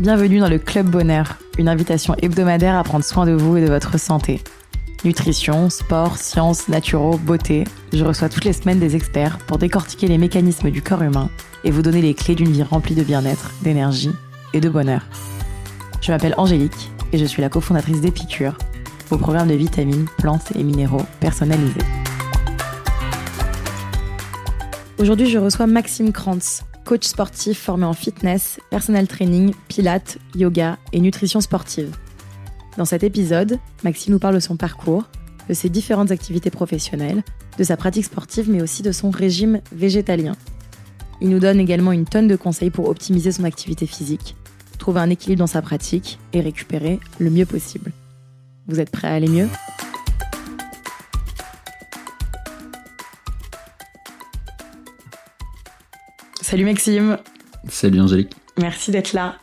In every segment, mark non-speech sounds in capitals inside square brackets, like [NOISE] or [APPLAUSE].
Bienvenue dans le Club Bonheur, une invitation hebdomadaire à prendre soin de vous et de votre santé. Nutrition, sport, sciences, naturaux, beauté, je reçois toutes les semaines des experts pour décortiquer les mécanismes du corps humain et vous donner les clés d'une vie remplie de bien-être, d'énergie et de bonheur. Je m'appelle Angélique et je suis la cofondatrice d'Épicure, vos programmes de vitamines, plantes et minéraux personnalisés. Aujourd'hui, je reçois Maxime Krantz, coach sportif formé en fitness, personal training, pilates, yoga et nutrition sportive. Dans cet épisode, Maxime nous parle de son parcours, de ses différentes activités professionnelles, de sa pratique sportive, mais aussi de son régime végétalien. Il nous donne également une tonne de conseils pour optimiser son activité physique, trouver un équilibre dans sa pratique et récupérer le mieux possible. Vous êtes prêts à aller mieux? Salut Maxime. Salut Angélique. Merci d'être là.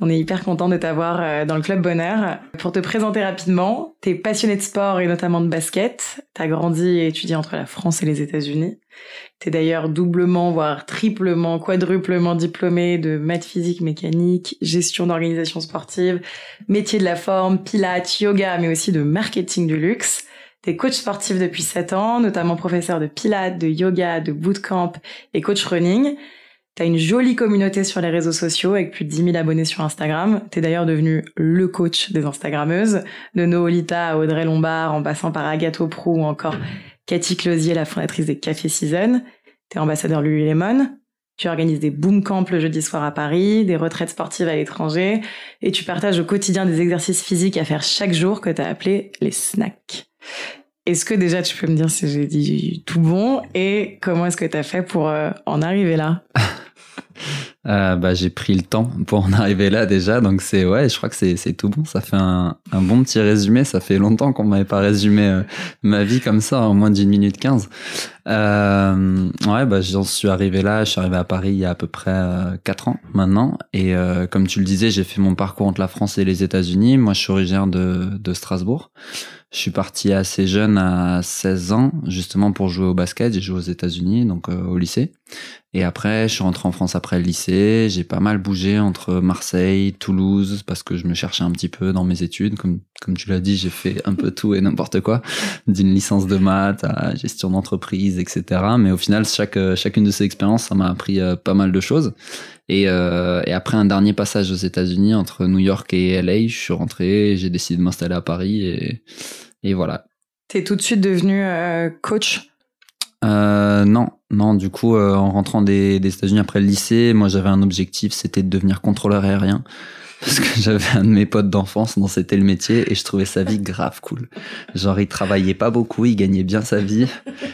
On est hyper content de t'avoir euh, dans le Club Bonheur. Pour te présenter rapidement, t'es passionné de sport et notamment de basket. T'as grandi et étudié entre la France et les États-Unis. T'es d'ailleurs doublement, voire triplement, quadruplement diplômé de maths physique mécanique, gestion d'organisation sportive, métier de la forme, pilates, yoga, mais aussi de marketing du luxe. T'es coach sportif depuis 7 ans, notamment professeur de pilates, de yoga, de bootcamp et coach running. T'as une jolie communauté sur les réseaux sociaux avec plus de 10 000 abonnés sur Instagram. T'es d'ailleurs devenu le coach des Instagrammeuses, de Noolita à Audrey Lombard, en passant par Agathe Pro ou encore Cathy Closier, la fondatrice des Café Season. T'es ambassadeur Lululemon. Tu organises des boom camps le jeudi soir à Paris, des retraites sportives à l'étranger, et tu partages au quotidien des exercices physiques à faire chaque jour que t'as appelé les snacks. Est-ce que déjà tu peux me dire si j'ai dit tout bon et comment est-ce que tu as fait pour euh, en arriver là? [LAUGHS] Euh, bah, j'ai pris le temps pour en arriver là déjà, donc c'est ouais, je crois que c'est tout bon. Ça fait un, bon petit résumé. Ça fait longtemps qu'on m'avait pas résumé euh, ma vie comme ça en moins d'une minute quinze. Euh, ouais, bah j'en suis arrivé là. Je suis arrivé à Paris il y a à peu près euh, quatre ans maintenant. Et comme tu le disais, j'ai fait mon parcours entre la France et les États-Unis. Moi, je suis originaire de Strasbourg. Je suis parti assez jeune, à 16 ans, justement pour jouer au basket. J'ai joué aux États-Unis, donc euh, au lycée. Et après, je suis rentré en France après le lycée. J'ai pas mal bougé entre Marseille, Toulouse, parce que je me cherchais un petit peu dans mes études. Comme, comme tu l'as dit, j'ai fait un peu tout et n'importe quoi, d'une licence de maths à gestion d'entreprise, etc. Mais au final, chaque, chacune de ces expériences, ça m'a appris euh, pas mal de choses. Et, euh, et, après un dernier passage aux États-Unis entre New York et LA, je suis rentré, j'ai décidé de m'installer à Paris et, et voilà. T'es tout de suite devenu euh, coach? Euh, Non, non. Du coup, en rentrant des, des États-Unis après le lycée, moi j'avais un objectif, c'était de devenir contrôleur aérien parce que j'avais un de mes potes d'enfance dont c'était le métier et je trouvais sa vie [LAUGHS] grave cool. Genre il travaillait pas beaucoup, il gagnait bien sa vie.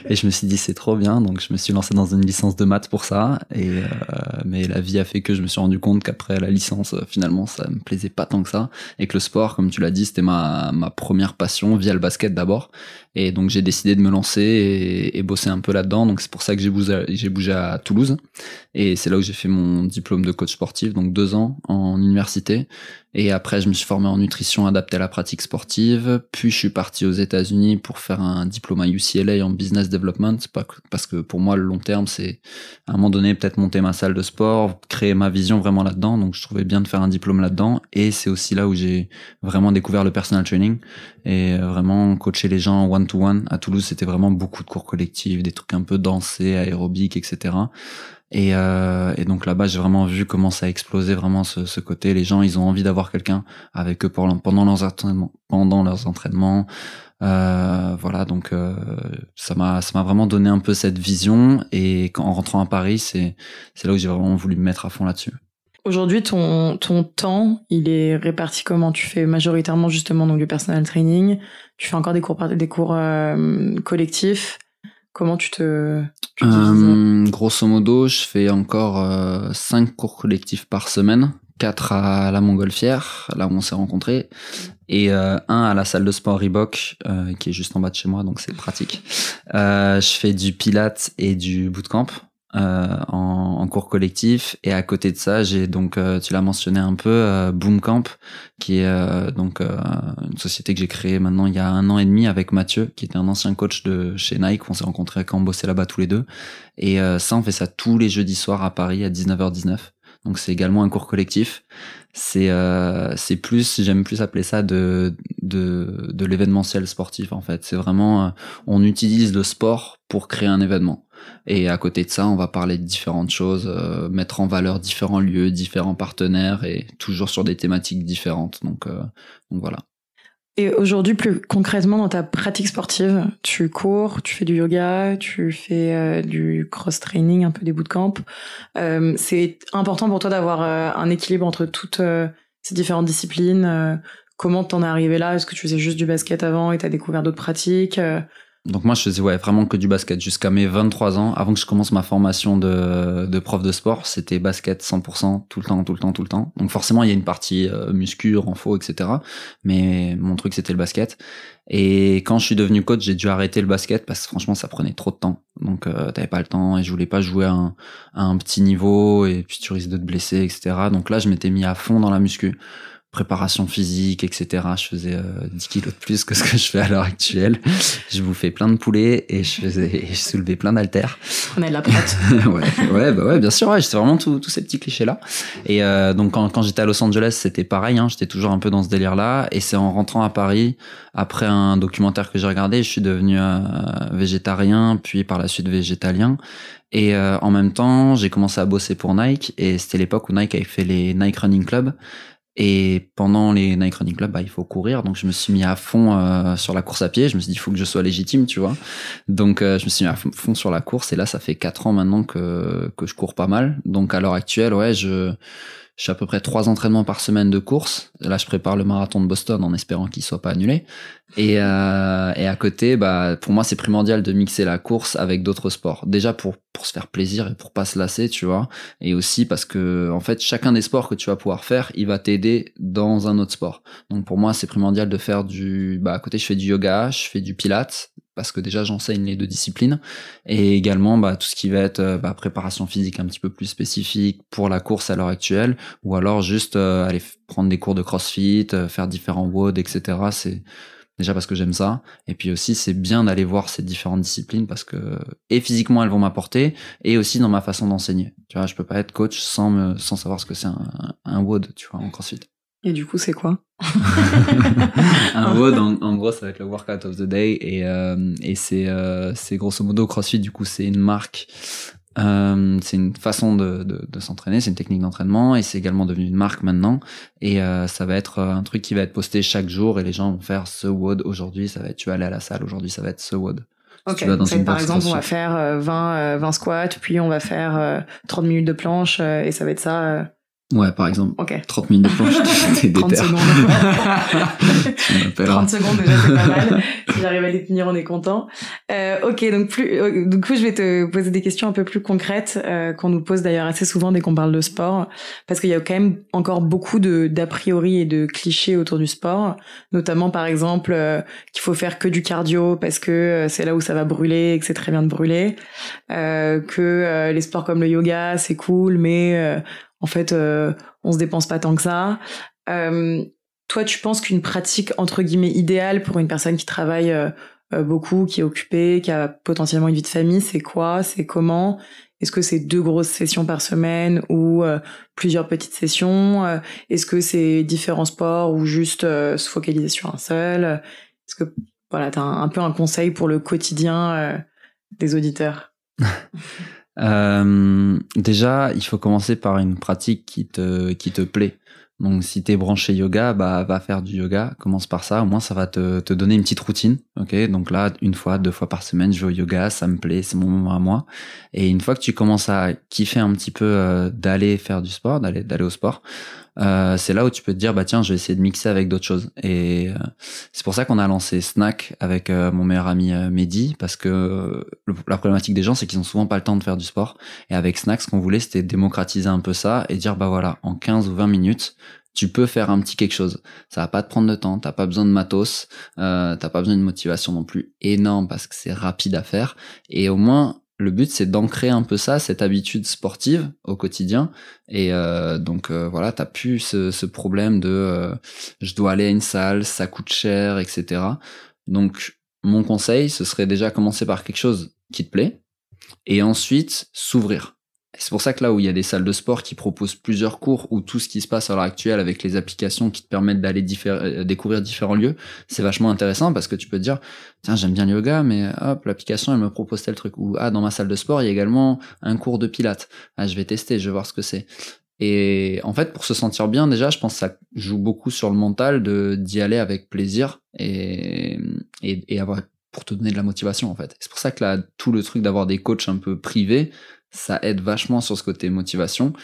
Et je me suis dit c'est trop bien. Donc je me suis lancé dans une licence de maths pour ça. Et euh, mais la vie a fait que je me suis rendu compte qu'après la licence euh, finalement ça me plaisait pas tant que ça. Et que le sport comme tu l'as dit c'était ma ma première passion via le basket d'abord. Et donc j'ai décidé de me lancer et, et bosser un peu là-dedans. Donc c'est pour ça que j'ai bougé j'ai bougé à Toulouse. Et c'est là où j'ai fait mon diplôme de coach sportif. Donc deux ans en université et après, je me suis formé en nutrition adaptée à la pratique sportive. Puis, je suis parti aux États-Unis pour faire un diplôme à UCLA en business development. Parce que pour moi, le long terme, c'est à un moment donné peut-être monter ma salle de sport, créer ma vision vraiment là-dedans. Donc, je trouvais bien de faire un diplôme là-dedans. Et c'est aussi là où j'ai vraiment découvert le personal training et euh, vraiment coacher les gens one to one. À Toulouse, c'était vraiment beaucoup de cours collectifs, des trucs un peu dansés, aérobiques, etc. Et, euh, et donc là-bas, j'ai vraiment vu comment ça a explosé vraiment ce, ce côté. Les gens, ils ont envie d'avoir quelqu'un avec eux pendant leurs entraînements. Pendant leurs entraînements. Euh, voilà, donc euh, ça m'a ça m'a vraiment donné un peu cette vision. Et quand, en rentrant à Paris, c'est c'est là où j'ai vraiment voulu me mettre à fond là-dessus. Aujourd'hui, ton, ton temps, il est réparti comment? Tu fais majoritairement justement donc du personal training. Tu fais encore des cours des cours euh, collectifs. Comment tu te tu euh, Grosso modo, je fais encore euh, 5 cours collectifs par semaine. 4 à la Montgolfière, là où on s'est rencontrés, et euh, un à la salle de sport Reebok, euh, qui est juste en bas de chez moi, donc c'est pratique. Euh, je fais du pilates et du bootcamp euh, en, en, cours collectif et à côté de ça j'ai donc euh, tu l'as mentionné un peu euh, Boomcamp qui est euh, donc une société que j'ai créée maintenant il y a un an et demi avec Mathieu qui était un ancien coach de chez Nike on s'est rencontrés quand on bossait là-bas tous les deux et ça on fait ça tous les jeudis soirs à Paris à 19h19 Donc c'est également un cours collectif. C'est euh, c'est plus j'aime plus appeler ça de de de l'événementiel sportif en fait. C'est vraiment euh, on utilise le sport pour créer un événement. Et à côté de ça, on va parler de différentes choses, euh, mettre en valeur différents lieux, différents partenaires et toujours sur des thématiques différentes. Donc, euh, donc voilà. Et aujourd'hui, plus concrètement, dans ta pratique sportive, tu cours, tu fais du yoga, tu fais euh, du cross-training, un peu des bootcamps. C'est important pour toi d'avoir un équilibre entre toutes ces différentes disciplines. comment t'en es arrivé là? Est-ce que tu faisais juste du basket avant et t'as découvert d'autres pratiques? Donc moi, je faisais ouais, vraiment que du basket jusqu'à mes 23 ans. Avant que je commence ma formation de, de prof de sport, c'était basket 100%, tout le temps, tout le temps, tout le temps. Donc forcément, il y a une partie euh, muscu, renfo, etc. Mais mon truc, c'était le basket. Et quand je suis devenu coach, j'ai dû arrêter le basket parce que franchement, ça prenait trop de temps. Donc euh, t'avais pas le temps et je voulais pas jouer à un, à un petit niveau et puis tu risques de te blesser, etc. Donc là, je m'étais mis à fond dans la muscu préparation physique, etc. Je faisais 10 euh, kilos de plus que ce que je fais à l'heure actuelle. Je bouffais plein de poulets et je faisais, je soulevais plein d'haltères. On a de la prête. [LAUGHS] ouais, ouais, bah ouais, bien sûr. Ouais, j'étais vraiment tous ces petits clichés là. Et euh, donc quand, quand j'étais à Los Angeles, c'était pareil. Hein, j'étais toujours un peu dans ce délire là. Et c'est en rentrant à Paris, après un documentaire que j'ai regardé, je suis devenu euh, végétarien, puis par la suite végétalien. Et euh, en même temps, j'ai commencé à bosser pour Nike. Et c'était l'époque où Nike avait fait les Nike Running Club. Et pendant les Nike Running Club, bah, il faut courir. Donc, je me suis mis à fond euh, sur la course à pied. Je me suis dit, il faut que je sois légitime, tu vois. Donc, euh, je me suis mis à fond sur la course. Et là, ça fait quatre ans maintenant que, que je cours pas mal. Donc, à l'heure actuelle, ouais, je, je à peu près trois entraînements par semaine de course. Là, je prépare le marathon de Boston en espérant qu'il soit pas annulé. Et, euh, et à côté, bah, pour moi, c'est primordial de mixer la course avec d'autres sports. Déjà pour pour se faire plaisir et pour pas se lasser, tu vois. Et aussi parce que en fait, chacun des sports que tu vas pouvoir faire, il va t'aider dans un autre sport. Donc pour moi, c'est primordial de faire du. Bah, à côté, je fais du yoga, je fais du pilates parce que déjà j'enseigne les deux disciplines et également bah, tout ce qui va être euh, bah, préparation physique un petit peu plus spécifique pour la course à l'heure actuelle ou alors juste euh, aller prendre des cours de crossfit euh, faire différents WOD etc c'est déjà parce que j'aime ça et puis aussi c'est bien d'aller voir ces différentes disciplines parce que et physiquement elles vont m'apporter et aussi dans ma façon d'enseigner tu vois je peux pas être coach sans me sans savoir ce que c'est un, un WOD tu vois en crossfit et du coup, c'est quoi? [LAUGHS] Un WOD, en, gros, ça va être le workout of the day. Et, euh, et c'est, euh, c'est grosso modo CrossFit, du coup, c'est une marque. Euh, c'est une façon de, de, de s'entraîner, c'est une technique d'entraînement et c'est également devenu une marque maintenant. Et euh, ça va être un truc qui va être posté chaque jour et les gens vont faire ce WOD aujourd'hui, ça va être tu vas aller à la salle, aujourd'hui ça va être ce WOD. Ok, par exemple, on va faire 20, 20 squats, puis on va faire 30 minutes de planche et ça va être ça Ouais, par exemple. 30 minutes de planche, [LAUGHS] t'es 30 secondes. 30 [LAUGHS] secondes déjà, c'est pas mal. Si j'arrive à les tenir, on est content. Euh, ok, donc plus, euh, du coup, je vais te poser des questions un peu plus concrètes euh, qu'on nous pose d'ailleurs assez souvent dès qu'on parle de sport, parce qu'il y a quand même encore beaucoup de d'a priori et de clichés autour du sport, notamment par exemple euh, qu'il faut faire que du cardio parce que euh, c'est là où ça va brûler et que c'est très bien de brûler, que les sports comme le yoga c'est cool, mais en fait, euh, on se dépense pas tant que ça. Euh, toi, tu penses qu'une pratique entre guillemets idéale pour une personne qui travaille euh, beaucoup, qui est occupée, qui a potentiellement une vie de famille, c'est quoi? C'est comment? Est-ce que c'est deux grosses sessions par semaine ou plusieurs petites sessions? Est-ce que c'est différents sports ou juste se focaliser sur un seul? Est-ce que voilà, tu as un, peu un conseil pour le quotidien des auditeurs? [LAUGHS] Euh, déjà, il faut commencer par une pratique qui te, qui te plaît. Donc, si t'es branché yoga, bah, va faire du yoga. Commence par ça. Au moins, ça va te, te donner une petite routine. Ok. Donc là, une fois, deux fois par semaine, je vais au yoga. Ça me plaît. C'est mon moment à moi. Et une fois que tu commences à kiffer un petit peu euh, d'aller faire du sport, d'aller, d'aller au sport, euh, c'est là où tu peux te dire bah tiens je vais essayer de mixer avec d'autres choses et euh, c'est pour ça qu'on a lancé Snack avec euh, mon meilleur ami Mehdi parce que la problématique des gens c'est qu'ils ont souvent pas le temps de faire du sport et avec Snack ce qu'on voulait c'était démocratiser un peu ça et dire bah voilà en 15 ou 20 minutes tu peux faire un petit quelque chose. Ça va pas te prendre de temps, t'as pas besoin de matos, euh, t'as pas besoin de motivation non plus énorme parce que c'est rapide à faire. Et au moins, le but c'est d'ancrer un peu ça, cette habitude sportive au quotidien. Et euh, donc euh, voilà, t'as plus ce, problème de euh, je dois aller à une salle, ça coûte cher, etc. Donc mon conseil, ce serait déjà commencer par quelque chose qui te plaît, et ensuite s'ouvrir. C'est pour ça que là où il y a des salles de sport qui proposent plusieurs cours ou tout ce qui se passe à l'heure actuelle avec les applications qui te permettent d'aller euh, découvrir différents lieux, c'est vachement intéressant parce que tu peux te dire tiens j'aime bien le yoga mais hop l'application elle me propose tel truc. Ou ah dans ma salle de sport il y a également un cours de pilates. Ah je vais tester je vais voir ce que c'est. Et en fait pour se sentir bien déjà je pense que ça joue beaucoup sur le mental de d'y aller avec plaisir et, et, et avoir pour te donner de la motivation en fait. C'est pour ça que là, tout le truc d'avoir des coachs un peu privés, ça aide vachement sur ce côté motivation.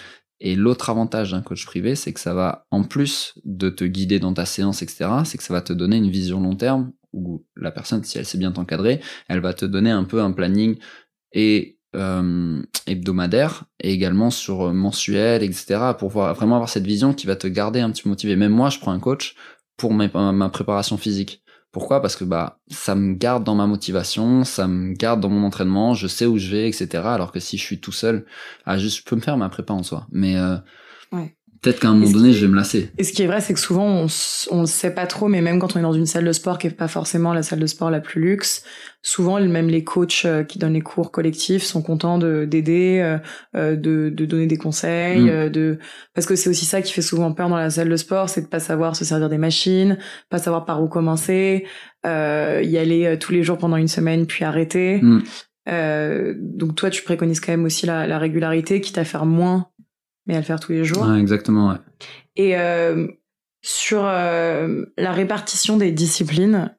Et l'autre avantage d'un coach privé, c'est que ça va, en plus de te guider dans ta séance, etc., c'est que ça va te donner une vision long terme où la personne, si elle sait bien t'encadrer, elle va te donner un peu un planning et euh, hebdomadaire et également sur mensuel, etc., pour vraiment avoir cette vision qui va te garder un petit peu motivé. Même moi, je prends un coach pour ma préparation physique. Pourquoi? Parce que bah ça me garde dans ma motivation, ça me garde dans mon entraînement, je sais où je vais, etc. Alors que si je suis tout seul, ah juste je peux me faire ma prépa en soi, mais euh. Peut-être qu'à un moment donné, je vais me lasser. Et ce qui est vrai, c'est que souvent, on, on le sait pas trop, mais même quand on est dans une salle de sport qui est pas forcément la salle de sport la plus luxe, souvent, même les coachs euh, qui donnent les cours collectifs sont contents de d'aider, euh, euh, de, de donner des conseils, mm. de parce que c'est aussi ça qui fait souvent peur dans la salle de sport, c'est de pas savoir se servir des machines, pas savoir par où commencer, euh, y aller tous les jours pendant une semaine puis arrêter. Mm. Euh, donc toi, tu préconises quand même aussi la, la régularité, quitte à faire moins mais à le faire tous les jours. Exactement, ouais. Et euh, sur euh, la répartition des disciplines,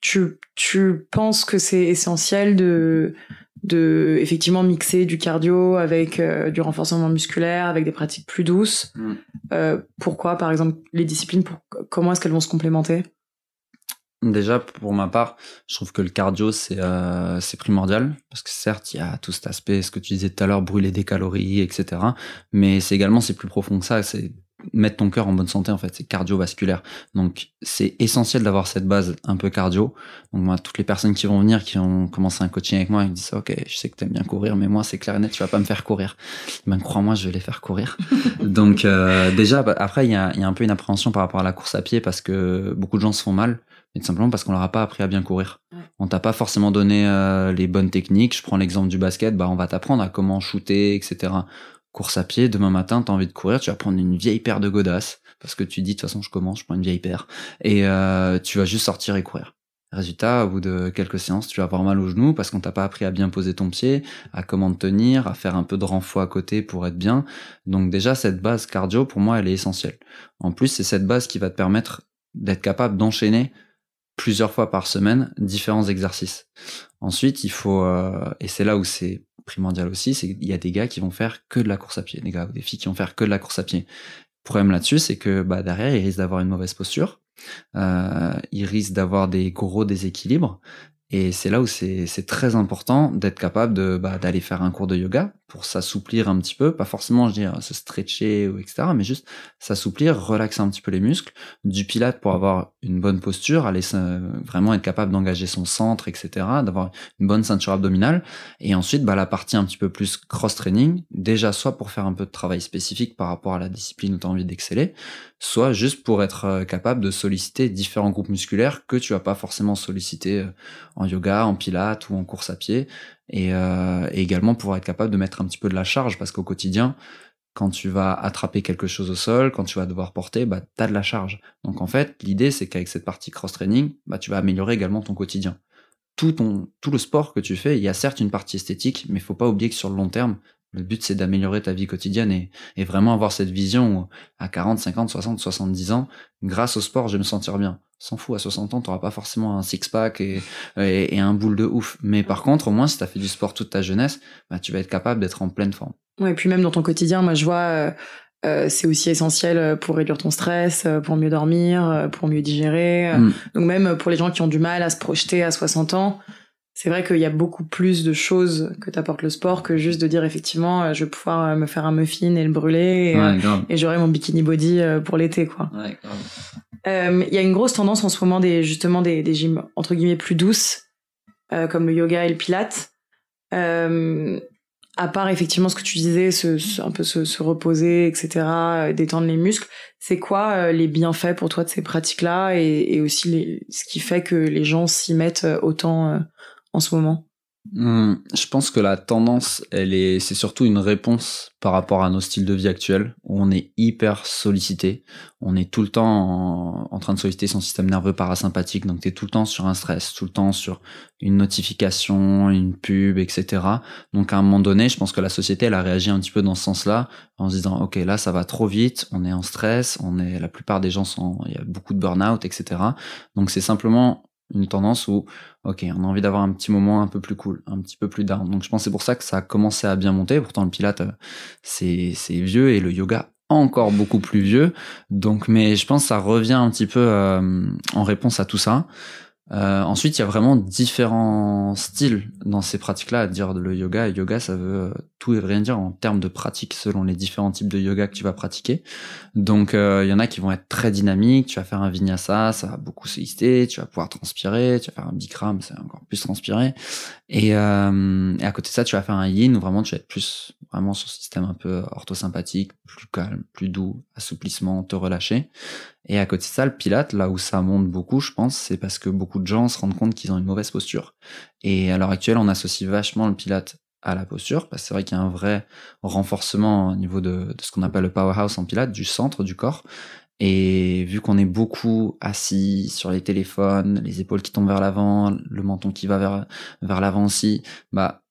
tu, tu penses que c'est essentiel de, de effectivement mixer du cardio avec euh, du renforcement musculaire, avec des pratiques plus douces. Mm. Pourquoi, par exemple, les disciplines, pour, comment est-ce qu'elles vont se complémenter? Déjà, pour ma part, je trouve que le cardio, c'est euh, primordial, parce que certes, il y a tout cet aspect, ce que tu disais tout à l'heure, brûler des calories, etc. Mais c'est également, c'est plus profond que ça, c'est mettre ton cœur en bonne santé, en fait, c'est cardiovasculaire. Donc, c'est essentiel d'avoir cette base un peu cardio. Donc, moi, toutes les personnes qui vont venir, qui ont commencé un coaching avec moi, ils me disent, OK, je sais que t'aimes bien courir, mais moi, c'est clair et net, tu vas pas me faire courir. Ben, crois-moi, je vais les faire courir. [LAUGHS] Donc, euh, déjà, bah, après, il y a, y a un peu une appréhension par rapport à la course à pied, parce que beaucoup de gens se font mal mais tout simplement parce qu'on leur a pas appris à bien courir. On t'a pas forcément donné euh, les bonnes techniques. Je prends l'exemple du basket, bah on va t'apprendre à comment shooter, etc. Course à pied, demain matin, t'as envie de courir, tu vas prendre une vieille paire de godasses, parce que tu dis de toute façon je commence, je prends une vieille paire, et euh, tu vas juste sortir et courir. Résultat, au bout de quelques séances, tu vas avoir mal au genou parce qu'on t'a pas appris à bien poser ton pied, à comment te tenir, à faire un peu de renfort à côté pour être bien. Donc déjà, cette base cardio, pour moi, elle est essentielle. En plus, c'est cette base qui va te permettre d'être capable d'enchaîner plusieurs fois par semaine différents exercices. Ensuite, il faut, euh, et c'est là où c'est primordial aussi, c'est qu'il y a des gars qui vont faire que de la course à pied, des gars ou des filles qui vont faire que de la course à pied. Le problème là-dessus, c'est que bah, derrière, ils risquent d'avoir une mauvaise posture, euh, ils risquent d'avoir des gros déséquilibres, et c'est là où c'est très important d'être capable de bah, d'aller faire un cours de yoga pour s'assouplir un petit peu, pas forcément je dire se stretcher ou etc, mais juste s'assouplir, relaxer un petit peu les muscles, du pilate pour avoir une bonne posture, aller vraiment être capable d'engager son centre, etc, d'avoir une bonne ceinture abdominale, et ensuite bah, la partie un petit peu plus cross training, déjà soit pour faire un peu de travail spécifique par rapport à la discipline où tu as envie d'exceller, soit juste pour être euh, capable de solliciter différents groupes musculaires que tu vas pas forcément solliciter euh, en yoga, en pilates ou en course à pied, euh, et, également pour être capable de mettre un petit peu de la charge, parce qu'au quotidien, quand tu vas attraper quelque chose au sol, quand tu vas devoir porter, bah, tu as de la charge. Donc en fait, l'idée, c'est qu'avec cette partie cross-training, bah, tu vas améliorer également ton quotidien. Tout, ton, tout le sport que tu fais, il y a certes une partie esthétique, mais il faut pas oublier que sur le long terme, le but, c'est d'améliorer ta vie quotidienne et, et, vraiment avoir cette vision où à 40, 50, 60, 70 ans, grâce au sport, je vais me sentir bien. S'en fout, à 60 ans, t'auras pas forcément un six-pack et, et, un boule de ouf. Mais par contre, au moins, si t'as fait du sport toute ta jeunesse, bah, tu vas être capable d'être en pleine forme. Ouais, et puis même dans ton quotidien, moi, je vois, euh, euh c'est aussi essentiel euh, pour réduire ton stress, euh, pour mieux dormir, pour mieux digérer. Mm. Donc même pour les gens qui ont du mal à se projeter à 60 ans, c'est vrai qu'il y a beaucoup plus de choses que t'apporte le sport que juste de dire effectivement euh, je vais pouvoir euh, me faire un muffin et le brûler et, euh, et j'aurai mon bikini body pour l'été quoi. Il y a une grosse tendance en ce moment des justement des, des gyms entre guillemets plus douces comme le yoga et le pilate. à part effectivement ce que tu disais, se, un peu se, se, reposer, etc., détendre les muscles, c'est quoi les bienfaits pour toi de ces pratiques-là et, et aussi les, ce qui fait que les gens s'y mettent autant en ce moment? Hmm, je pense que la tendance, elle est, c'est surtout une réponse par rapport à nos styles de vie actuels, où on est hyper sollicité. On est tout le temps en, train de solliciter son système nerveux parasympathique, donc tu es tout le temps sur un stress, tout le temps sur une notification, une pub, etc. Donc à un moment donné, je pense que la société, elle a réagi un petit peu dans ce sens-là, en se disant, ok, là ça va trop vite, on est en stress, on est, la plupart des gens sont, il y a beaucoup de burn-out, etc. Donc c'est simplement une tendance où, ok, on a envie d'avoir un petit moment un peu plus cool, un petit peu plus down. Donc je pense c'est pour ça que ça a commencé à bien monter. Pourtant le Pilate, euh, c'est c'est vieux et le yoga encore beaucoup plus vieux. Donc, mais je pense que ça revient un petit peu euh, en réponse à tout ça. Euh, ensuite, il y a vraiment différents styles dans ces pratiques-là. À dire le yoga, yoga, ça veut euh, tout et rien dire en termes de pratique selon les différents types de yoga que tu vas pratiquer. Donc, euh, il y en a qui vont être très dynamiques. Tu vas faire un vinyasa, ça va beaucoup solliciter. Tu vas pouvoir transpirer. Tu vas faire un bikram, c'est encore plus transpirer. Et, et, à côté de ça, tu vas faire un yin où vraiment tu vas être plus vraiment sur ce système un peu orthosympathique, plus calme, plus doux, assouplissement, te relâcher. Et à côté de ça, le pilate, là où ça monte beaucoup, je pense, c'est parce que beaucoup de gens se rendent compte qu'ils ont une mauvaise posture. Et à l'heure actuelle, on associe vachement le pilate à la posture, parce que c'est vrai qu'il y a un vrai renforcement au niveau de, ce qu'on appelle le powerhouse en pilate, du centre du corps. Et vu qu'on est beaucoup assis sur les téléphones, les épaules qui tombent vers l'avant, le menton qui va vers, vers l'avant aussi, bah,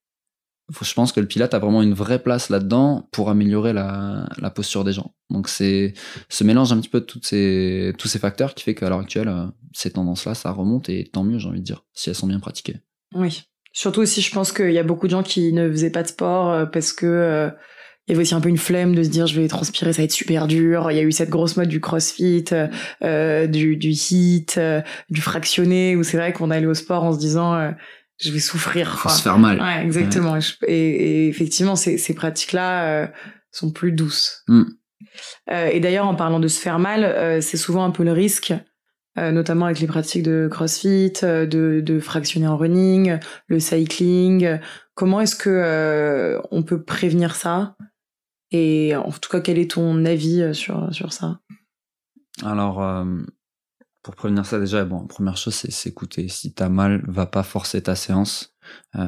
je pense que le Pilate a vraiment une vraie place là-dedans pour améliorer la, posture des gens. Donc c'est ce mélange un petit peu de toutes ces, tous ces facteurs qui fait qu'à l'heure actuelle, euh, ces tendances-là, ça remonte et tant mieux, j'ai envie de dire, si elles sont bien pratiquées. Oui. Surtout aussi, je pense qu'il y a beaucoup de gens qui ne faisaient pas de sport euh, parce que euh, y avait aussi un peu une flemme de se dire je vais transpirer, ça va être super dur. Il y a eu cette grosse mode du crossfit, euh, du, du hit, du fractionné, où c'est vrai qu'on allait au sport en se disant je vais souffrir. Faut se faire mal. Ouais, exactement. Et, effectivement, ces, ces pratiques-là euh, sont plus douces. Mm. Euh, et d'ailleurs, en parlant de se faire mal, euh, c'est souvent un peu le risque, euh, notamment avec les pratiques de CrossFit, de, de fractionner en running, le cycling. Comment est-ce que on peut prévenir ça? Et en tout cas, quel est ton avis sur sur ça? Alors pour prévenir ça déjà, bon, première chose, c'est s'écouter. Si t'as mal, va pas forcer ta séance. Euh,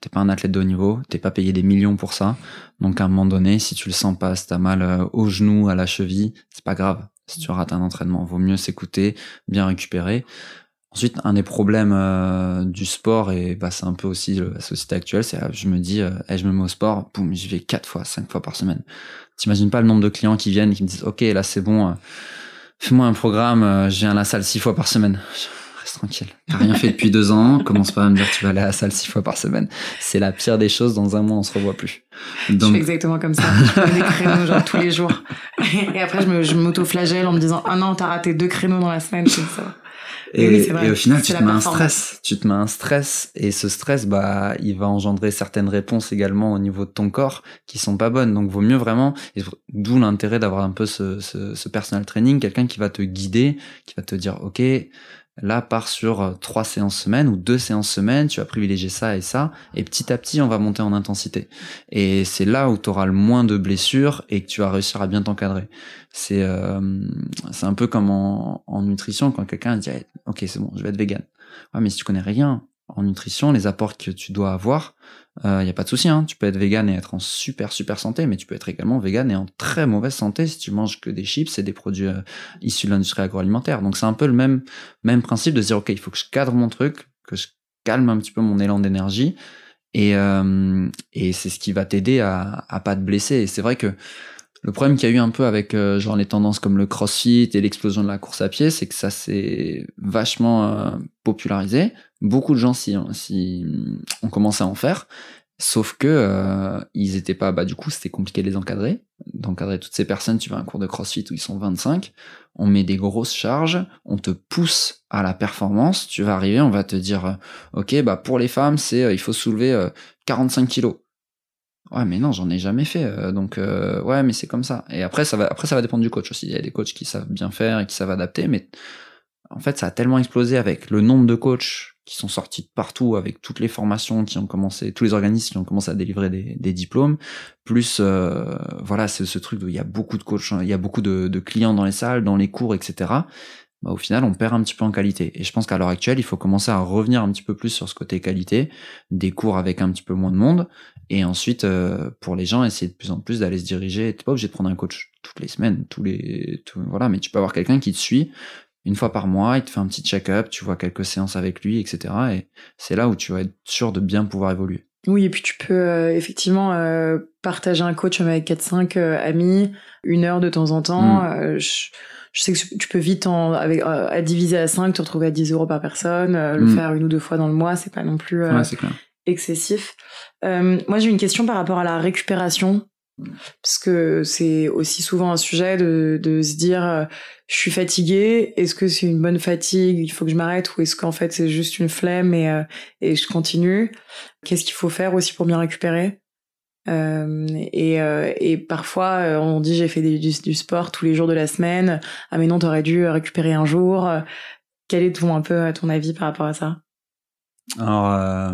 t'es pas un athlète de haut niveau, t'es pas payé des millions pour ça. Donc à un moment donné, si tu le sens pas, si t'as mal euh, au genou, à la cheville, c'est pas grave. Si tu rates un entraînement, vaut mieux s'écouter, bien récupérer. Ensuite, un des problèmes euh, du sport, et bah, c'est un peu aussi la société actuelle, c'est je me dis, euh, je me mets au sport, boum, j'y vais quatre fois, cinq fois par semaine. T'imagines pas le nombre de clients qui viennent, qui me disent, ok, là c'est bon, euh, Fais-moi un programme, euh, je viens à la salle six fois par semaine. Reste tranquille. T'as rien fait depuis deux ans, commence pas à me dire que tu vas aller à la salle six fois par semaine. C'est la pire des choses, dans un mois on se revoit plus. Donc... Je fais exactement comme ça. Je fais des créneaux genre tous les jours. Et après je m'auto-flagelle en me disant, ah non, t'as raté deux créneaux dans la semaine, c'est ça. Et, au final, tu te mets un stress. Tu te mets un stress. Et ce stress, bah, il va engendrer certaines réponses également au niveau de ton corps qui sont pas bonnes. Donc, vaut mieux vraiment, d'où l'intérêt d'avoir un peu ce, ce, ce personal training, quelqu'un qui va te guider, qui va te dire, OK, Là, part sur euh, trois séances semaine ou deux séances semaine, tu vas privilégier ça et ça, et petit à petit, on va monter en intensité. Et c'est là où tu auras le moins de blessures et que tu vas réussir à bien t'encadrer. C'est euh, c'est un peu comme en, en nutrition quand quelqu'un dit ok c'est bon, je vais être vegan. Ouais, mais si tu connais rien en nutrition, les apports que tu dois avoir, il euh, y a pas de souci. Hein. Tu peux être vegan et être en super super santé, mais tu peux être également vegan et en très mauvaise santé si tu manges que des chips et des produits euh, issus de l'industrie agroalimentaire. Donc c'est un peu le même même principe de dire ok, il faut que je cadre mon truc, que je calme un petit peu mon élan d'énergie et euh, et c'est ce qui va t'aider à à pas te blesser. Et c'est vrai que le problème qu'il y a eu un peu avec euh, genre les tendances comme le crossfit et l'explosion de la course à pied, c'est que ça s'est vachement euh, popularisé. Beaucoup de gens s'y ont commencé à en faire. Sauf que euh, ils étaient pas, bah du coup c'était compliqué de les encadrer, d'encadrer toutes ces personnes. Tu vas à un cours de CrossFit où ils sont 25, on met des grosses charges, on te pousse à la performance. Tu vas arriver, on va te dire, ok bah pour les femmes c'est il faut soulever 45 kilos. Ouais, mais non, j'en ai jamais fait. Euh, donc, euh, ouais, mais c'est comme ça. Et après, ça va, après, ça va dépendre du coach aussi. Il y a des coachs qui savent bien faire et qui savent adapter, mais en fait, ça a tellement explosé avec le nombre de coachs qui sont sortis de partout, avec toutes les formations qui ont commencé, tous les organismes qui ont commencé à délivrer des, des diplômes, plus, euh, voilà, c'est ce truc où il y a beaucoup de coachs, il y a beaucoup de, de clients dans les salles, dans les cours, etc bah, au final, on perd un petit peu en qualité. Et je pense qu'à l'heure actuelle, il faut commencer à revenir un petit peu plus sur ce côté qualité, des cours avec un petit peu moins de monde, et ensuite, euh, pour les gens, essayer de plus en plus d'aller se diriger. T'es pas obligé de prendre un coach toutes les semaines, tous les, voilà, mais tu peux avoir quelqu'un qui te suit une fois par mois, il te fait un petit check-up, tu vois quelques séances avec lui, etc. Et c'est là où tu vas être sûr de bien pouvoir évoluer. Oui, et puis tu peux euh, effectivement euh, partager un coach avec 4-5 amis, une heure de temps en temps. Mm. Je, je sais que tu peux vite en, avec, euh, à diviser à 5, te retrouver à 10 euros par personne, euh, le mm. faire une ou deux fois dans le mois, c'est pas non plus euh, excessif. moi, j'ai une question par rapport à la récupération, parce que c'est aussi souvent un sujet de, de se dire, je suis fatigué, est-ce que c'est une bonne fatigue, il faut que je m'arrête, ou est-ce qu'en fait c'est juste une flemme et, et je continue? Qu'est-ce qu'il faut faire aussi pour bien récupérer? Euh, et, euh, et, parfois, euh, on dit j'ai fait du, du, sport tous les jours de la semaine. Ah mais non, t'aurais dû récupérer un jour. Quel est ton un peu ton avis par rapport à ça? Alors, euh,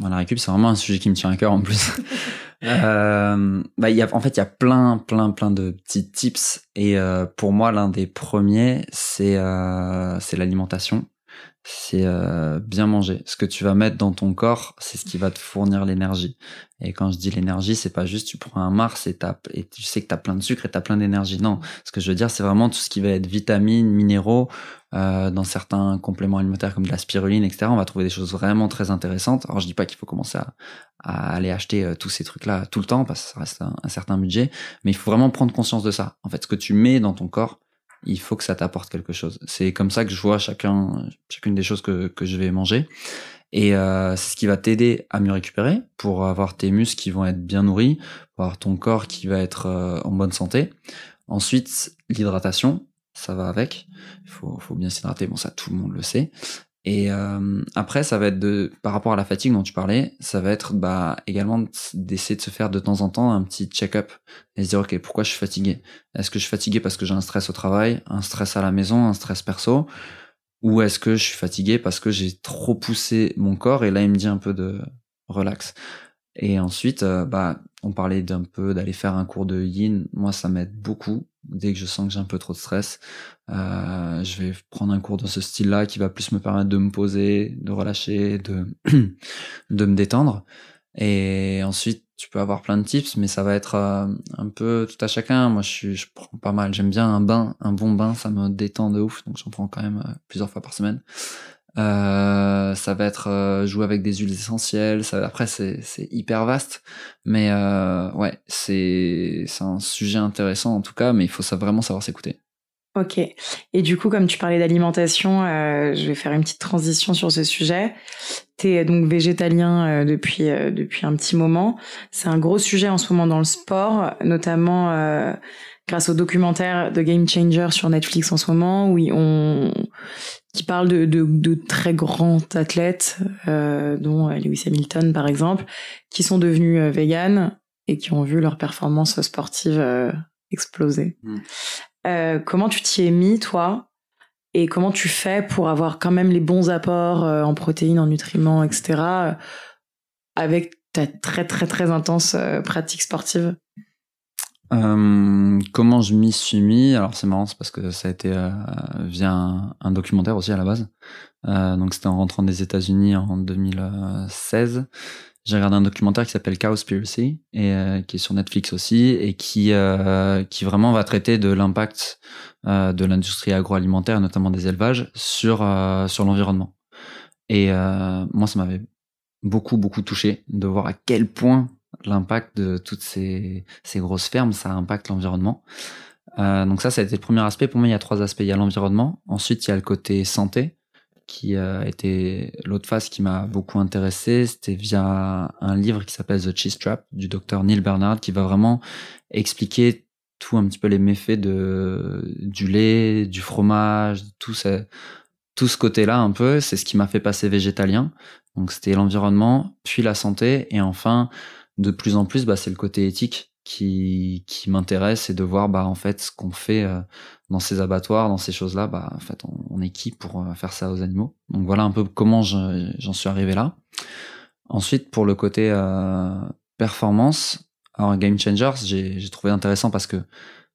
la récup, c'est vraiment un sujet qui me tient à cœur en plus. [LAUGHS] bah, y a, en fait, il y a plein, plein, plein de petits tips. Et pour moi, l'un des premiers, c'est c'est l'alimentation c'est euh, bien manger. Ce que tu vas mettre dans ton corps, c'est ce qui va te fournir l'énergie. Et quand je dis l'énergie, c'est pas juste tu prends un Mars et, et tu sais que tu as plein de sucre et tu as plein d'énergie. Non, ce que je veux dire, c'est vraiment tout ce qui va être vitamines, minéraux. Euh, dans certains compléments alimentaires comme de la spiruline, etc., on va trouver des choses vraiment très intéressantes. Alors je dis pas qu'il faut commencer à, aller acheter euh, tous ces trucs-là tout le temps parce que ça reste un certain budget, mais il faut vraiment prendre conscience de ça. En fait, ce que tu mets dans ton corps, il faut que ça t'apporte quelque chose. C'est comme ça que je vois chacun, chacune des choses que, que je vais manger. Et euh, c'est ce qui va t'aider à mieux récupérer pour avoir tes muscles qui vont être bien nourris, pour avoir ton corps qui va être euh, en bonne santé. Ensuite, l'hydratation, ça va avec. Il faut, faut bien s'hydrater. Bon, ça, tout le monde le sait. Et euh, après, ça va être de, par rapport à la fatigue dont tu parlais, ça va être bah, également d'essayer de se faire de temps en temps un petit check-up et se dire ok pourquoi je suis fatigué? Est-ce que je suis fatigué parce que j'ai un stress au travail, un stress à la maison, un stress perso, ou est-ce que je suis fatigué parce que j'ai trop poussé mon corps et là il me dit un peu de relax? Et ensuite, euh, bah, on parlait d'un peu d'aller faire un cours de yin. Moi, ça m'aide beaucoup dès que je sens que j'ai un peu trop de stress, euh, je vais prendre un cours dans ce style-là qui va plus me permettre de me poser, de relâcher, de, [CLEARS THROAT] de me détendre. Et ensuite, tu peux avoir plein de tips, mais ça va être euh, un peu tout à chacun. Moi, je, suis, je prends pas mal. J'aime bien un bain, un bon bain, ça me détend de ouf. Donc, j'en prends quand même euh, plusieurs fois par semaine. Euh, ça va être euh, jouer avec des huiles essentielles. Après, c'est, hyper vaste, mais euh, ouais, c'est un sujet intéressant en tout cas, mais il faut vraiment savoir s'écouter. Ok. Et du coup, comme tu parlais d'alimentation, euh, je vais faire une petite transition sur ce sujet. Tu es donc végétalien depuis un petit moment. C'est un gros sujet en ce moment dans le sport, notamment grâce au documentaire The Game Changer sur Netflix en ce moment, où on qui parle de, de, de très grands athlètes, euh, dont euh, Lewis Hamilton par exemple, qui sont devenus euh, véganes et qui ont vu leur performance sportive euh, exploser. Mm. Euh, comment tu t'y es mis, toi? Et comment tu fais pour avoir quand même les bons apports en protéines, en nutriments, etc., avec ta très très très intense pratique sportive? Euh, comment je m'y suis mis? Alors c'est marrant, c'est parce que ça a été euh, via un, documentaire aussi à la base. Euh, donc c'était en rentrant des États-Unis en 2016. J'ai regardé un documentaire qui s'appelle Cowspiracy et qui est sur Netflix aussi et qui qui vraiment va traiter de l'impact de l'industrie agroalimentaire, notamment des élevages, sur sur l'environnement. Et moi, ça m'avait beaucoup beaucoup touché de voir à quel point l'impact de toutes ces, ces, grosses fermes, ça impacte l'environnement. Euh, donc ça, ça a été le premier aspect. Pour moi, il y a trois aspects. Il y a l'environnement. Ensuite, il y a le côté santé, qui a été l'autre phase qui m'a beaucoup intéressé. C'était via un livre qui s'appelle The Cheese Trap du docteur Neil Bernard, qui va vraiment expliquer tout un petit peu les méfaits de du lait, du fromage, tout ça, tout ce côté-là un peu. C'est ce qui m'a fait passer végétalien. Donc c'était l'environnement, puis la santé, et enfin de plus en plus, bah, c'est le côté éthique qui, m'intéresse et de voir bah, en fait ce qu'on fait euh, dans ces abattoirs, dans ces choses-là. Bah, en fait, on, est qui pour euh, faire ça aux animaux Donc voilà un peu comment j'en suis arrivé là. Ensuite, pour le côté euh, performance, alors Game Changers, j'ai trouvé intéressant parce que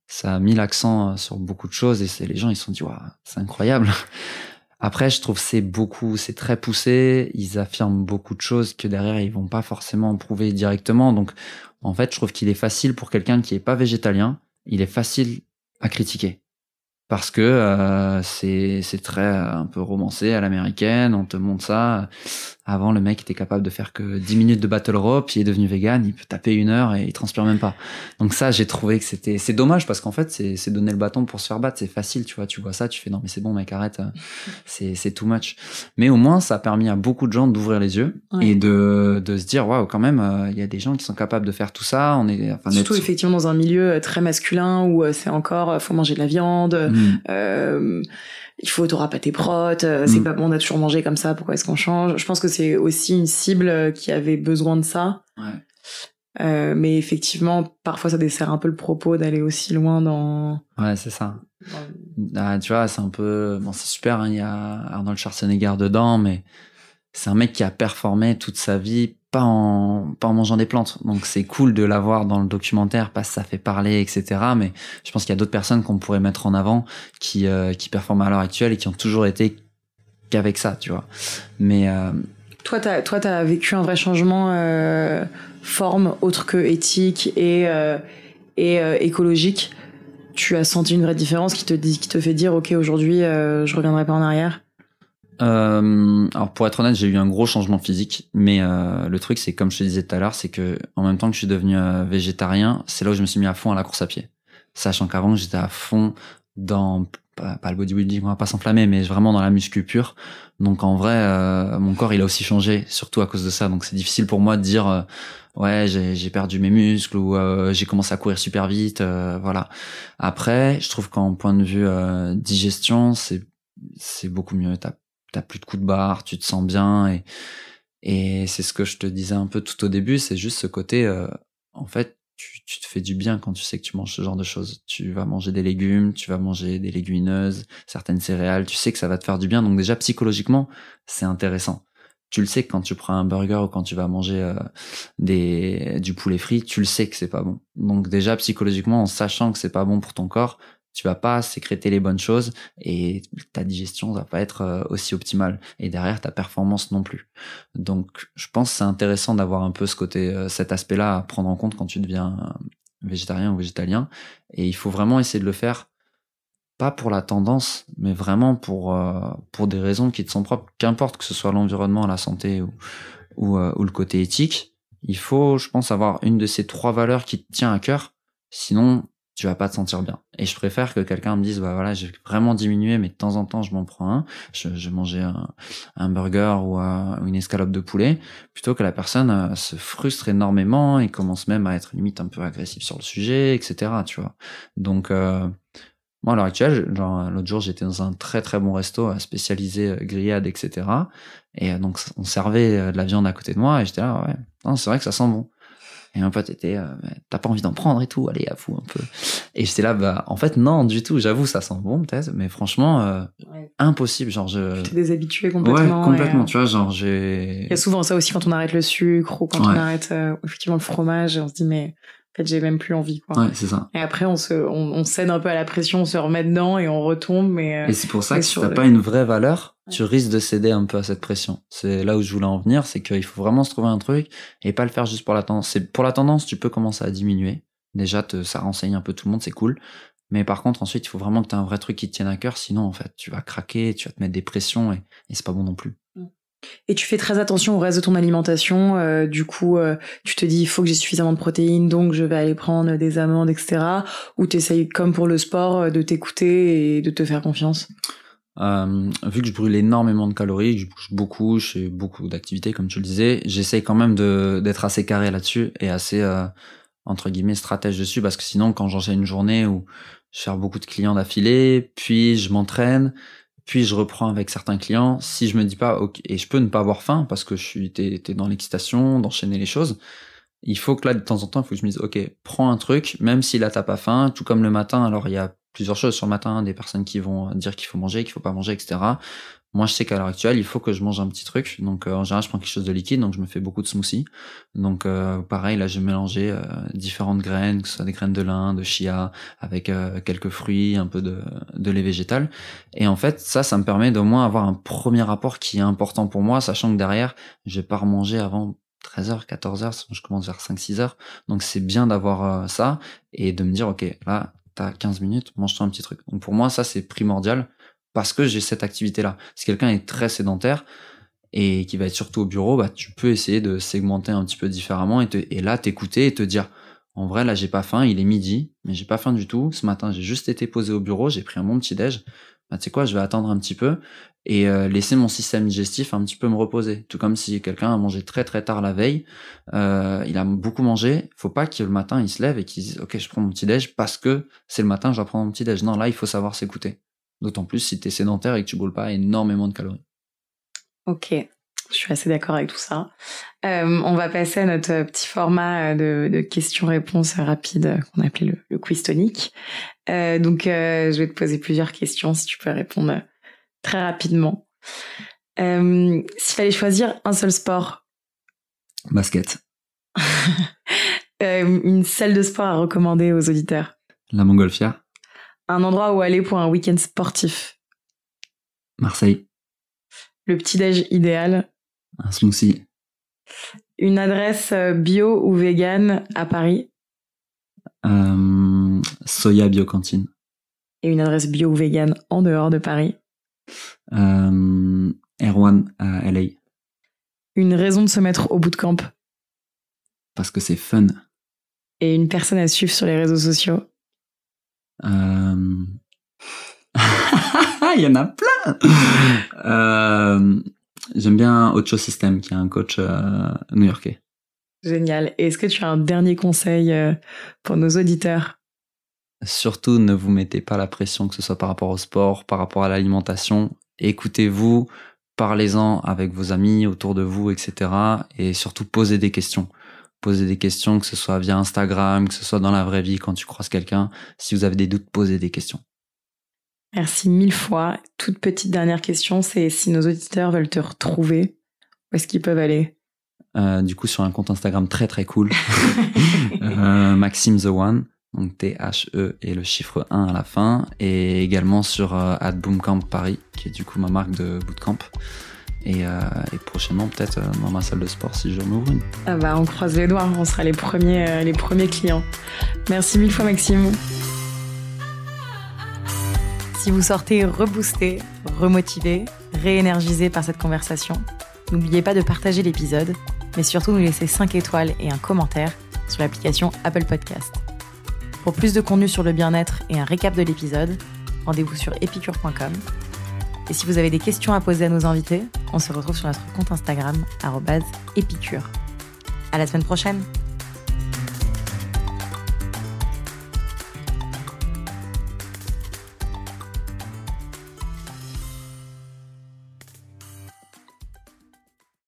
Ça a mis l'accent sur beaucoup de choses et c'est les gens ils se sont dit waouh, c'est incroyable. Après, je trouve c'est beaucoup, c'est très poussé. Ils affirment beaucoup de choses que derrière ils vont pas forcément prouver directement. Donc, en fait, je trouve qu'il est facile pour quelqu'un qui est pas végétalien, il est facile à critiquer parce que euh, c'est c'est très euh, un peu romancé à l'américaine. On te montre ça. Avant, le mec était capable de faire que 10 minutes de battle rope, il est devenu vegan, il peut taper une heure et il transpire même pas. Donc ça, j'ai trouvé que c'était c'est dommage parce qu'en fait, c'est c'est donner le bâton pour se faire battre, c'est facile, tu vois. Tu vois ça, tu fais non mais c'est bon, mec, arrête. Euh, [LAUGHS] c'est c'est too much. Mais au moins, ça a permis à beaucoup de gens d'ouvrir les yeux et de de se dire waouh, quand même, il y a des gens qui sont capables de faire tout ça. On est enfin, surtout effectivement dans un milieu très masculin où c'est encore faut manger de la viande. Mm. Euh, il faut t'auras pas tes protes, euh, c'est mm. pas bon, on a toujours mangé comme ça, pourquoi est-ce qu'on change? Je pense que c'est aussi une cible qui avait besoin de ça. Euh, mais effectivement, parfois ça dessert un peu le propos d'aller aussi loin dans. Ouais, c'est ça. Ah, tu vois, c'est un peu. Bon, c'est super, hein, il y a Arnold Schwarzenegger dedans, mais c'est un mec qui a performé toute sa vie pas en mangeant des plantes. Donc c'est cool de l'avoir dans le documentaire parce que ça fait parler etc mais je pense qu'il y a d'autres personnes qu'on pourrait mettre en avant qui euh, qui performent à l'heure actuelle et qui ont toujours été qu'avec ça tu vois. Mais euh... toi t'as toi t'as vécu un vrai changement euh, forme autre que éthique et et écologique. Tu as senti une vraie différence qui te qui te fait dire ok aujourd'hui je reviendrai pas en arrière? Euh, alors pour être honnête, j'ai eu un gros changement physique, mais euh, le truc c'est comme je te disais tout à l'heure, c'est que en même temps que je suis devenu euh, végétarien, c'est là où je me suis mis à fond à la course à pied, sachant qu'avant j'étais à fond dans pas, le bodybuilding, on va pas s'enflammer, mais vraiment dans la muscu pure. Donc en vrai, euh, mon corps il a aussi changé, surtout à cause de ça. Donc c'est difficile pour moi de dire euh, ouais j'ai perdu mes muscles ou j'ai commencé à courir super vite, voilà. Après, je trouve qu'en point de vue digestion, c'est c'est beaucoup mieux. T'as plus de coups de barre, tu te sens bien et et c'est ce que je te disais un peu tout au début, c'est juste ce côté euh, en fait tu, tu, te fais du bien quand tu sais que tu manges ce genre de choses. Tu vas manger des légumes, tu vas manger des légumineuses, certaines céréales, tu sais que ça va te faire du bien. Donc déjà psychologiquement, c'est intéressant. Tu le sais que quand tu prends un burger ou quand tu vas manger euh, des du poulet frit, tu le sais que c'est pas bon. Donc déjà psychologiquement, en sachant que c'est pas bon pour ton corps, tu vas pas sécréter les bonnes choses et ta digestion va pas être euh, aussi optimale. Et derrière ta performance non plus. Donc je pense c'est intéressant d'avoir un peu ce côté euh, cet aspect-là à prendre en compte quand tu deviens euh, végétarien ou végétalien. Et il faut vraiment essayer de le faire pas pour la tendance mais vraiment pour pour des raisons qui te sont propres. Qu'importe que ce soit l'environnement, la santé ou, ou le côté éthique, il faut je pense avoir une de ces trois valeurs qui te tient à cœur. Sinon tu vas pas te sentir bien. Et je préfère que quelqu'un me dise, bah voilà, j'ai vraiment diminué, mais de temps en temps, je m'en prends un. Je, je mangeais un, un burger ou une escalope de poulet, plutôt que la personne euh, se frustre énormément et commence même à être limite un peu agressif sur le sujet, etc. Tu vois. Donc, euh, moi, à l'heure actuelle, genre, l'autre jour, j'étais dans un très très bon resto euh, spécialisé grillade, etc. Et donc, on servait de la viande à côté de moi et j'étais là, ouais, c'est vrai que ça sent bon. Et un pote était, euh, t'as pas envie d'en prendre et tout, allez, à fou un peu. Et j'étais là, bah, en fait, non, du tout, j'avoue, ça sent bon peut-être, mais franchement, euh, impossible, genre je... T'es déshabitué complètement. Ouais, complètement, tu vois, genre j'ai... Il y a souvent ça aussi quand on arrête le sucre ou quand on arrête euh, effectivement le fromage, on se dit, mais en fait, j'ai même plus envie, quoi. Ouais, c'est ça. Et après, on se, on, on, cède un peu à la pression, on se remet dedans et on retombe, mais. et c'est pour ça que si t'as pas une vraie valeur, tu risques de céder un peu à cette pression. C'est là où je voulais en venir, c'est qu'il faut vraiment se trouver un truc et pas le faire juste pour la tendance. C'est pour la tendance, tu peux commencer à diminuer. Déjà, te, ça renseigne un peu tout le monde, c'est cool. Mais par contre, ensuite, il faut vraiment que tu aies un vrai truc qui te tienne à cœur, sinon, en fait, tu vas craquer, tu vas te mettre des pressions et, et c'est pas bon non plus. Et tu fais très attention au reste de ton alimentation. Euh, du coup, euh, tu te dis, il faut que j'ai suffisamment de protéines, donc je vais aller prendre des amandes, etc. Ou tu comme pour le sport, euh, de t'écouter et de te faire confiance? Vu que je brûle énormément de calories, je bouge beaucoup, je fais beaucoup d'activités comme tu le disais, j'essaye quand même d'être assez carré là-dessus et assez entre guillemets stratège dessus parce que sinon quand j'enchaîne une journée où je fais beaucoup de clients d'affilée, puis je m'entraîne, puis je reprends avec certains clients, si je me dis pas ok et je peux ne pas avoir faim parce que je suis t'es, dans l'excitation d'enchaîner les choses, il faut que là de temps en temps il faut que je me dise ok prends un truc même si là t'as pas faim, tout comme le matin alors il y a plusieurs choses sur le matin, des personnes qui vont dire qu'il faut manger, qu'il faut pas manger, etc. Moi, je sais qu'à l'heure actuelle, il faut que je mange un petit truc. Donc, euh, en général, je prends quelque chose de liquide, donc je me fais beaucoup de smoothies. Donc, euh, pareil, là, je vais euh, différentes graines, que ce soit des graines de lin, de chia, avec quelques fruits, un peu de, de lait végétal. Et en fait, ça, ça me permet d'au moins avoir un premier rapport qui est important pour moi, sachant que derrière, je vais pas remanger avant 13h, 14h, je commence vers 5-6h. Donc, c'est bien d'avoir ça et de me dire, OK, là, t'as 15 minutes, mange-toi un petit truc. Donc, pour moi, ça, c'est primordial parce que j'ai cette activité-là. Si quelqu'un est très sédentaire et qui va être surtout au bureau, bah, tu peux essayer de segmenter un petit peu différemment et, te, et là, t'écouter et te dire, en vrai, là, j'ai pas faim, il est midi, mais j'ai pas faim du tout. Ce matin, j'ai juste été posé au bureau, j'ai pris un bon petit déj. Bah, tu sais quoi, je vais attendre un petit peu et euh, laisser mon système digestif un petit peu me reposer. Tout comme si quelqu'un a mangé très très tard la veille, euh, il a beaucoup mangé, faut pas que le matin il se lève et qu'il dise ok je prends mon petit déj parce que c'est le matin je dois prendre mon petit déj. Non là il faut savoir s'écouter. D'autant plus si tu es sédentaire et que tu brûles pas énormément de calories. Ok, je suis assez d'accord avec tout ça. Euh, on va passer à notre petit format de, questions-réponses rapides qu'on appelait le, quiz tonique. Euh, donc, euh, je vais te poser plusieurs questions si tu peux répondre très rapidement. S'il fallait choisir un seul sport Basket. [LAUGHS] une salle de sport à recommander aux auditeurs La Montgolfière. Un endroit où aller pour un week-end sportif. Marseille. Le petit-déj idéal. Un smoothie. Une adresse euh, bio ou vegan à Paris. Euh, Soya Biocantine. Et une adresse bio ou vegan en dehors de Paris. Euh, Erwan à LA. Une raison de se mettre au bootcamp. Parce que c'est fun. Et une personne à suivre sur les réseaux sociaux. Euh... [LAUGHS] Il y en a plein. Euh, J'aime bien Ocho System, qui est un coach euh, new-yorkais. Génial. Est-ce que tu as un dernier conseil euh, pour nos auditeurs? Surtout, ne vous mettez pas la pression, que ce soit par rapport au sport, par rapport à l'alimentation. Écoutez-vous, parlez-en avec vos amis autour de vous, etc. Et surtout, posez des questions poser des questions, que ce soit via Instagram, que ce soit dans la vraie vie quand tu croises quelqu'un. Si vous avez des doutes, posez des questions. Merci mille fois. Toute petite dernière question, c'est si nos auditeurs veulent te retrouver, où est-ce qu'ils peuvent aller? Euh, Du coup, sur un compte Instagram très très cool, [LAUGHS] euh, Maxime the One, donc T-H-E et le chiffre 1 à la fin, et également sur euh, Boomcamp Paris, qui est du coup ma marque de bootcamp. Et, euh, et, prochainement peut-être euh, dans ma salle de sport si j'en ouvre une. Ah bah on croise les doigts, on sera les premiers, euh, les premiers clients. Merci mille fois Maxime. Si vous sortez reboosté, remotivé, réénergisé par cette conversation, n'oubliez pas de partager l'épisode, mais surtout nous laisser 5 étoiles et un commentaire sur l'application Apple Podcast. Pour plus de contenu sur le bien-être et un récap de l'épisode, rendez-vous sur epicure.com et si vous avez des questions à poser à nos invités, on se retrouve sur notre compte Instagram, épicure. À la semaine prochaine!